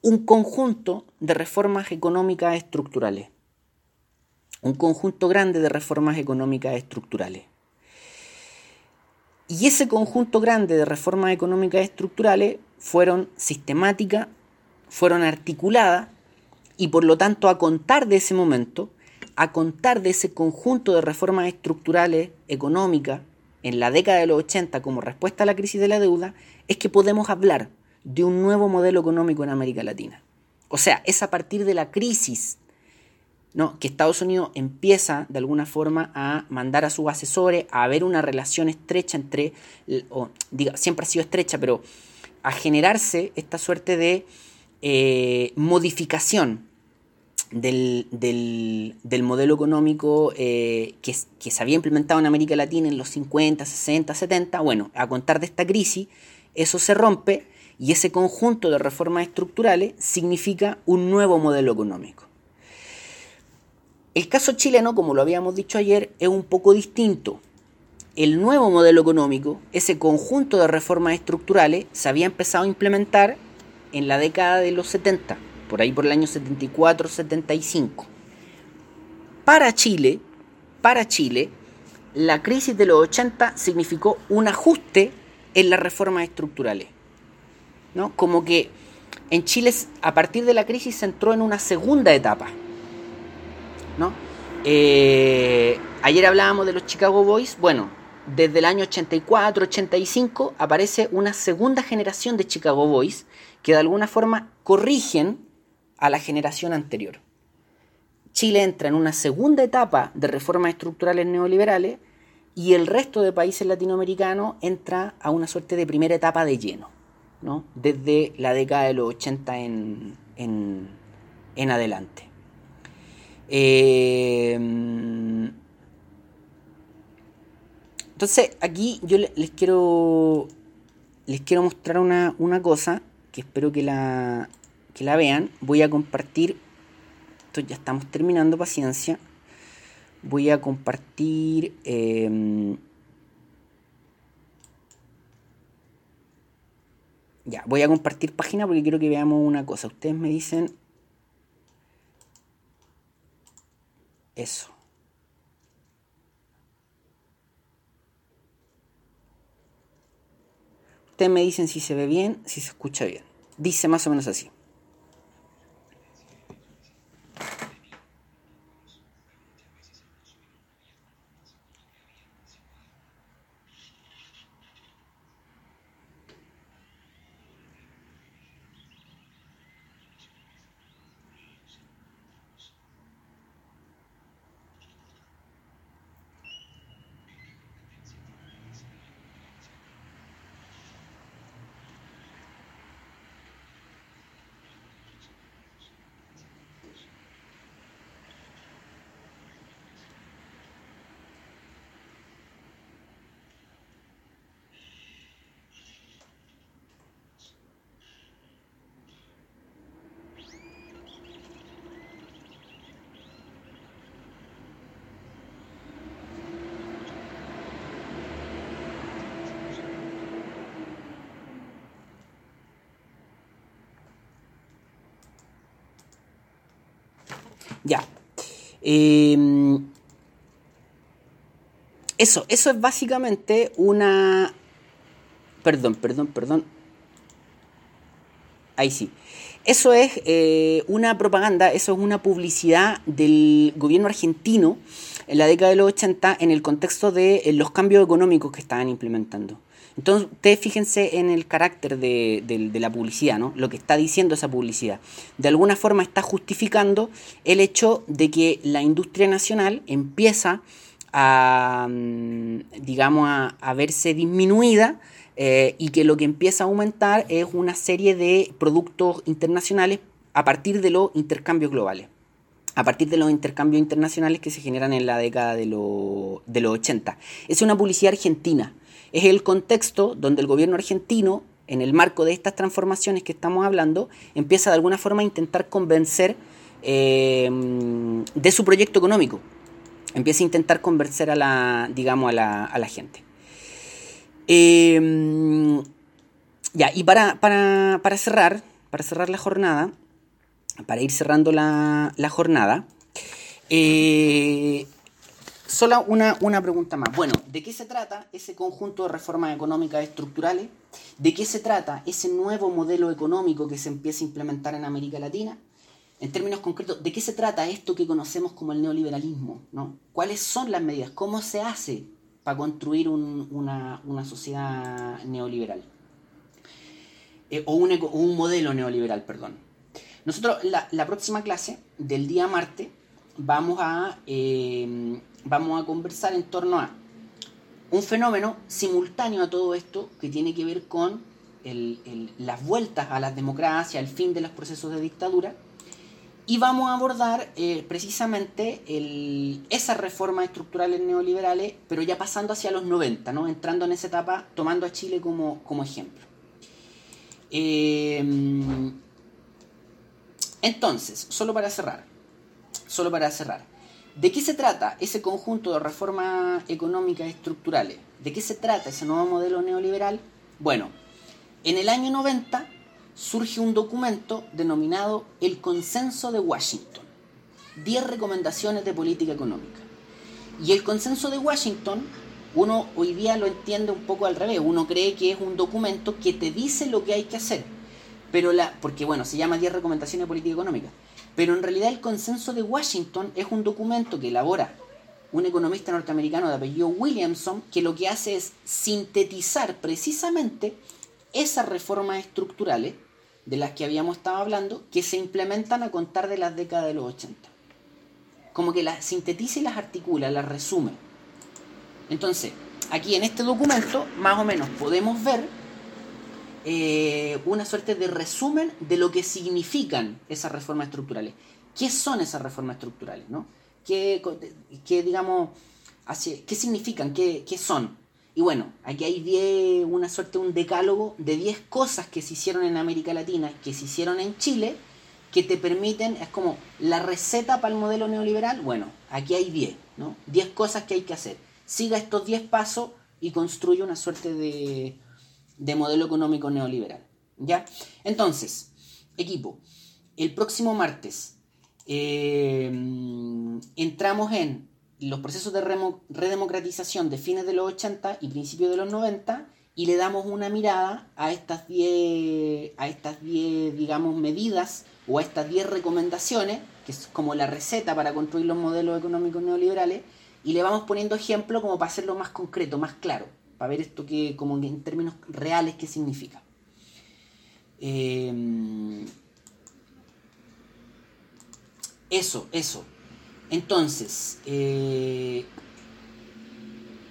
un conjunto de reformas económicas estructurales. Un conjunto grande de reformas económicas estructurales. Y ese conjunto grande de reformas económicas estructurales fueron sistemáticas, fueron articuladas y por lo tanto a contar de ese momento, a contar de ese conjunto de reformas estructurales económicas en la década de los 80 como respuesta a la crisis de la deuda, es que podemos hablar de un nuevo modelo económico en América Latina. O sea, es a partir de la crisis ¿no? que Estados Unidos empieza de alguna forma a mandar a sus asesores a haber una relación estrecha entre, o diga, siempre ha sido estrecha, pero a generarse esta suerte de eh, modificación del, modelo económico eh, que, que, se había implementado en América Latina en los 50, 60, 70. Bueno, a contar de esta crisis, eso se rompe y ese conjunto de reformas estructurales significa un nuevo modelo económico. El caso chileno, como lo habíamos dicho ayer, es un poco distinto el nuevo modelo económico, ese conjunto de reformas estructurales, se había empezado a implementar en la década de los 70, por ahí por el año 74-75. Para Chile, para Chile, la crisis de los 80 significó un ajuste en las reformas estructurales. ¿No? Como que en Chile, a partir de la crisis, se entró en una segunda etapa. ¿no? Eh, ayer hablábamos de los Chicago Boys. Bueno, desde el año 84-85 aparece una segunda generación de Chicago Boys que de alguna forma corrigen a la generación anterior. Chile entra en una segunda etapa de reformas estructurales neoliberales y el resto de países latinoamericanos entra a una suerte de primera etapa de lleno, ¿no? desde la década de los 80 en, en, adelante. Eh, Entonces, aquí yo les quiero les quiero mostrar una, cosa que espero que la, que la vean. Voy a compartir, esto ya estamos terminando, paciencia. Voy a compartir... Em, ya, voy a compartir página porque quiero que veamos una cosa. Ustedes me dicen... Eso. Ustedes me dicen si se ve bien, si se escucha bien. Dice más o menos así. Ya. Em, eso, eso es básicamente una... Perdón, perdón, perdón. ahí sí. Eso es eh, una propaganda, eso es una publicidad del gobierno argentino en la década de los 80 en el contexto de eh, los cambios económicos que estaban implementando. Entonces, ustedes fíjense en el carácter de, la publicidad, ¿no? Lo que está diciendo esa publicidad. De alguna forma está justificando el hecho de que la industria nacional empieza a, mm, digamos, a verse disminuida eh, y que lo que empieza a aumentar es una serie de productos internacionales a partir de los intercambios globales, a partir de los intercambios internacionales que se generan en la década de, de los 80. Es una publicidad argentina, es el contexto donde el gobierno argentino, en el marco de estas transformaciones que estamos hablando, empieza de alguna forma a intentar convencer eh, de su proyecto económico, empieza a intentar convencer a la, digamos, a la, a la gente. Em, ya, y para, para, cerrar, para cerrar la jornada, para ir cerrando la, jornada, eh, solo una, una, pregunta más. Bueno, ¿de qué se trata ese conjunto de reformas económicas estructurales? ¿De qué se trata ese nuevo modelo económico que se empieza a implementar en América Latina? En términos concretos, ¿de qué se trata esto que conocemos como el neoliberalismo? ¿no? ¿Cuáles son las medidas? ¿Cómo se hace para construir una, sociedad neoliberal. Eh, o, un, modelo neoliberal, perdón. Nosotros, la, próxima clase del día martes, vamos a, eh, vamos a conversar en torno a un fenómeno simultáneo a todo esto que tiene que ver con las vueltas a la democracia, el fin de los procesos de dictadura, y vamos a abordar eh, precisamente el, esas reformas estructurales neoliberales, pero ya pasando hacia los 90, ¿no? entrando en esa etapa, tomando a Chile como, ejemplo. Em, entonces, solo para cerrar, solo para cerrar, ¿de qué se trata ese conjunto de reformas económicas estructurales? ¿De qué se trata ese nuevo modelo neoliberal? Bueno, en el año 90 surge un documento denominado el Consenso de Washington, 10 recomendaciones de política económica. Y el Consenso de Washington, uno hoy día lo entiende un poco al revés, uno cree que es un documento que te dice lo que hay que hacer, pero la, porque bueno, se llama 10 recomendaciones de política económica, pero en realidad el Consenso de Washington es un documento que elabora un economista norteamericano de apellido Williamson, que lo que hace es sintetizar precisamente esas reformas estructurales de las que habíamos estado hablando, que se implementan a contar de las décadas de los 80. Como que las sintetiza y las articula, las resume. Entonces, aquí en este documento, más o menos podemos ver eh, una suerte de resumen de lo que significan esas reformas estructurales. ¿Qué son esas reformas estructurales? ¿no? ¿Qué, digamos, ¿Qué significan? ¿Qué, ¿Qué son? Y bueno, aquí hay una suerte, un decálogo de 10 cosas que se hicieron en América Latina, que se hicieron en Chile, que te permiten, es como la receta para el modelo neoliberal. Bueno, aquí hay 10, ¿no? 10 cosas que hay que hacer. Siga estos 10 pasos y construye una suerte de, de modelo económico neoliberal. ¿Ya? Entonces, equipo, el próximo martes eh, entramos en los procesos de redemocratización de fines de los 80 y principios de los 90 y le damos una mirada a estas 10 a estas 10 digamos medidas o a estas 10 recomendaciones que es como la receta para construir los modelos económicos neoliberales y le vamos poniendo ejemplos como para hacerlo más concreto, más claro, para ver esto que como en términos reales qué significa. Eh, eso, eso. Entonces, eh,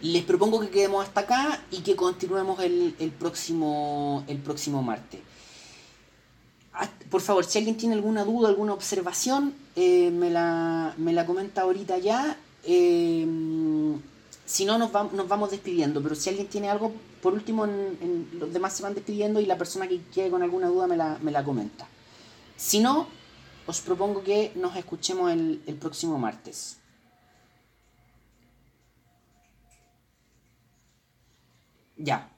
les propongo que quedemos hasta acá y que continuemos el, próximo, el próximo martes. Ah, por favor, si alguien tiene alguna duda, alguna observación, eh, me, la, comenta ahorita ya. Si no, nos, nos, vamos despidiendo. Pero si alguien tiene algo, por último, los demás se van despidiendo y la persona que quede con alguna duda me la, me la comenta. Si no, os propongo que nos escuchemos el, próximo martes. Ya.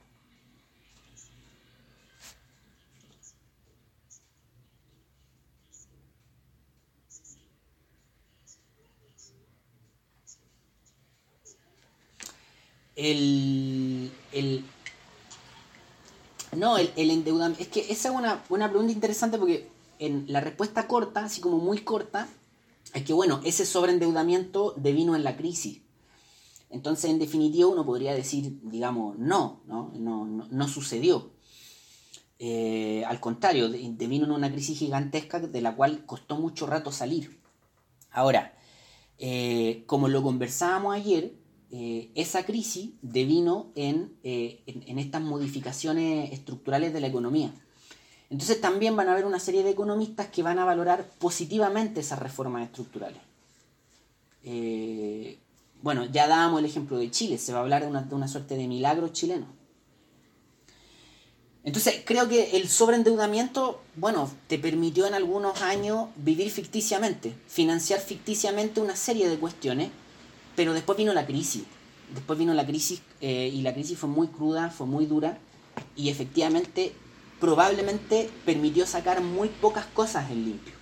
No, el, endeudamiento. Es que esa es una, una pregunta interesante porque en la respuesta corta, así como muy corta, es que bueno, ese sobreendeudamiento devino en la crisis. Entonces, en definitiva, uno podría decir, digamos, no, no, no, no, sucedió. Eh, al contrario, devino en una crisis gigantesca de la cual costó mucho rato salir. Ahora, eh, como lo conversábamos ayer, eh, esa crisis devino en, en, estas modificaciones estructurales de la economía. Entonces también van a haber una serie de economistas que van a valorar positivamente esas reformas estructurales. Eh, bueno, ya dábamos el ejemplo de Chile, se va a hablar de una, de una suerte de milagro chileno. Entonces, creo que el sobreendeudamiento, bueno, te permitió en algunos años vivir ficticiamente, financiar ficticiamente una serie de cuestiones, pero después vino la crisis. Después vino la crisis eh, y la crisis fue muy cruda, fue muy dura y efectivamente probablemente permitió sacar muy pocas cosas en limpio.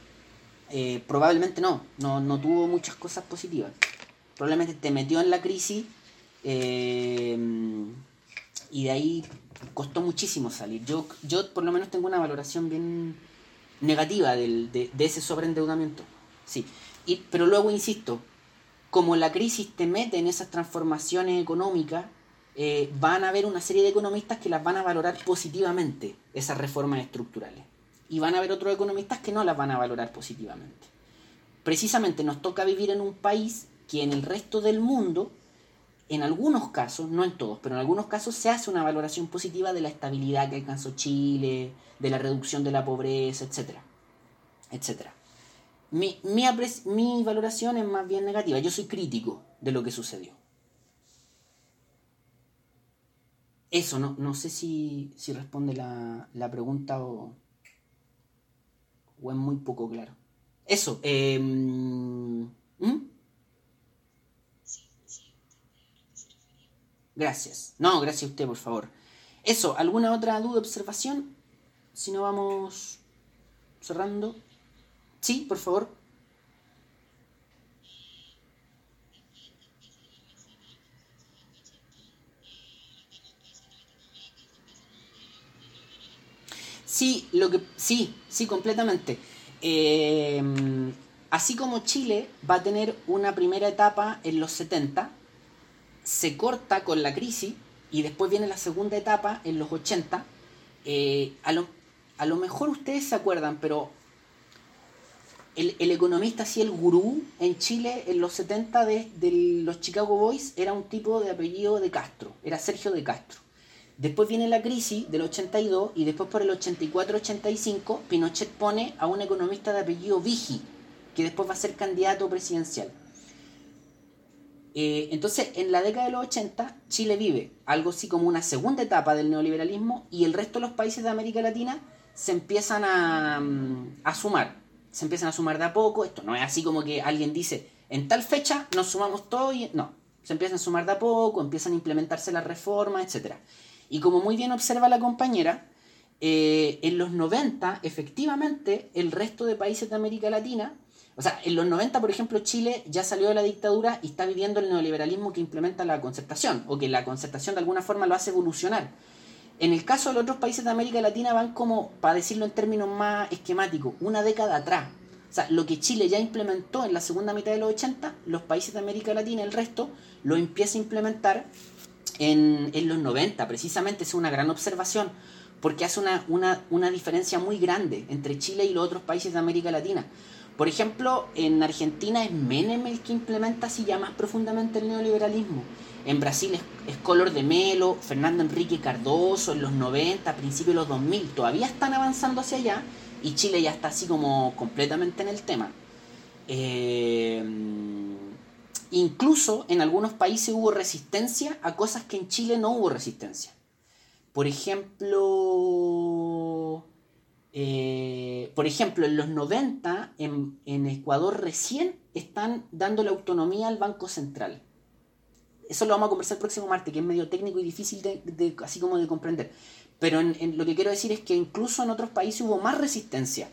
Eh, probablemente no, no, no, tuvo muchas cosas positivas. Probablemente te metió en la crisis eh, y de ahí costó muchísimo salir. Yo, yo por lo menos tengo una valoración bien negativa del, de, ese sobreendeudamiento. Sí. Y, pero luego insisto, como la crisis te mete en esas transformaciones económicas, eh, van a haber una serie de economistas que las van a valorar positivamente, esas reformas estructurales. Y van a haber otros economistas que no las van a valorar positivamente. Precisamente nos toca vivir en un país que en el resto del mundo, en algunos casos, no en todos, pero en algunos casos se hace una valoración positiva de la estabilidad que alcanzó Chile, de la reducción de la pobreza, etc. etcétera. Mi, mi, valoración es más bien negativa. Yo soy crítico de lo que sucedió. Eso, no, no sé si, responde la, pregunta o, o, es muy poco claro. Eso. Eh, Gracias. No, gracias a usted, por favor. Eso, ¿alguna otra duda, observación? Si no vamos cerrando. Sí, por favor. Sí, lo que, sí, sí, completamente. Eh, así como Chile va a tener una primera etapa en los 70, se corta con la crisis y después viene la segunda etapa en los 80. Eh, a, lo, a, lo, mejor ustedes se acuerdan, pero el, economista, así el gurú en Chile en los 70 de, los Chicago Boys era un tipo de apellido de Castro, era Sergio de Castro. Después viene la crisis del 82 y después por el 84-85 Pinochet pone a un economista de apellido Vigi, que después va a ser candidato presidencial. Eh, entonces, en la década de los 80, Chile vive algo así como una segunda etapa del neoliberalismo y el resto de los países de América Latina se empiezan a, mm, a sumar. Se empiezan a sumar de a poco. Esto no es así como que alguien dice, en tal fecha nos sumamos todos y... No, se empiezan a sumar de a poco, empiezan a implementarse las reformas, etcétera. Y como muy bien observa la compañera, eh, en los 90, efectivamente, el resto de países de América Latina, o sea, en los 90, por ejemplo, Chile ya salió de la dictadura y está viviendo el neoliberalismo que implementa la concertación, o que la concertación de alguna forma lo hace evolucionar. En el caso de los otros países de América Latina van como, para decirlo en términos más esquemáticos, una década atrás. O sea, lo que Chile ya implementó en la segunda mitad de los 80, los países de América Latina, el resto, lo empieza a implementar en, los 90, precisamente es una gran observación, porque hace una, una, diferencia muy grande entre Chile y los otros países de América Latina. Por ejemplo, en Argentina es Menem el que implementa así ya más profundamente el neoliberalismo. En Brasil es, Color de Melo, Fernando Enrique Cardoso en los 90, a principios de los 2000. Todavía están avanzando hacia allá y Chile ya está así como completamente en el tema. Eh, Incluso en algunos países hubo resistencia a cosas que en Chile no hubo resistencia. Por ejemplo, eh, por ejemplo, en los 90 en, Ecuador recién están dando la autonomía al Banco Central. Eso lo vamos a conversar el próximo martes, que es medio técnico y difícil de, así como de comprender. Pero en, lo que quiero decir es que incluso en otros países hubo más resistencia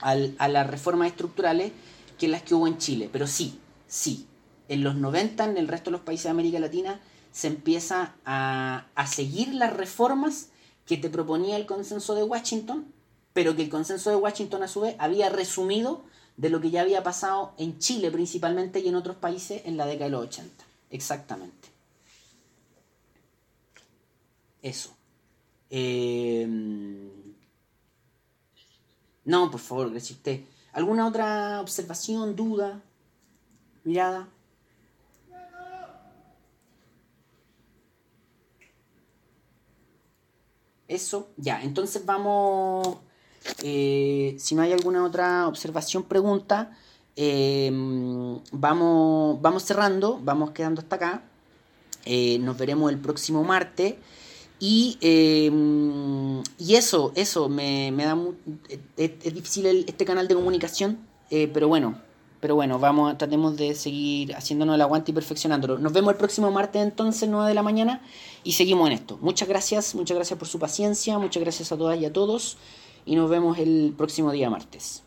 a las reformas estructurales que las que hubo en Chile. Pero sí, sí, en los 90 en el resto de los países de América Latina se empieza a, seguir las reformas que te proponía el consenso de Washington, pero que el consenso de Washington a su vez había resumido de lo que ya había pasado en Chile principalmente y en otros países en la década de los 80. Exactamente. Eso. Em, no, por favor, gracias usted. ¿Alguna otra observación, duda, mirada? Eso, ya, entonces vamos, eh, si no hay alguna otra observación, pregunta, em, vamos, vamos cerrando, vamos quedando hasta acá. Eh, nos veremos el próximo martes. Y, em, y eso, eso, me, da es, difícil este canal de comunicación, eh, pero bueno, pero bueno, vamos, tratemos de seguir haciéndonos el aguante y perfeccionándolo. Nos vemos el próximo martes entonces, 9 de la mañana, y seguimos en esto. Muchas gracias, muchas gracias por su paciencia, muchas gracias a todas y a todos, y nos vemos el próximo día martes.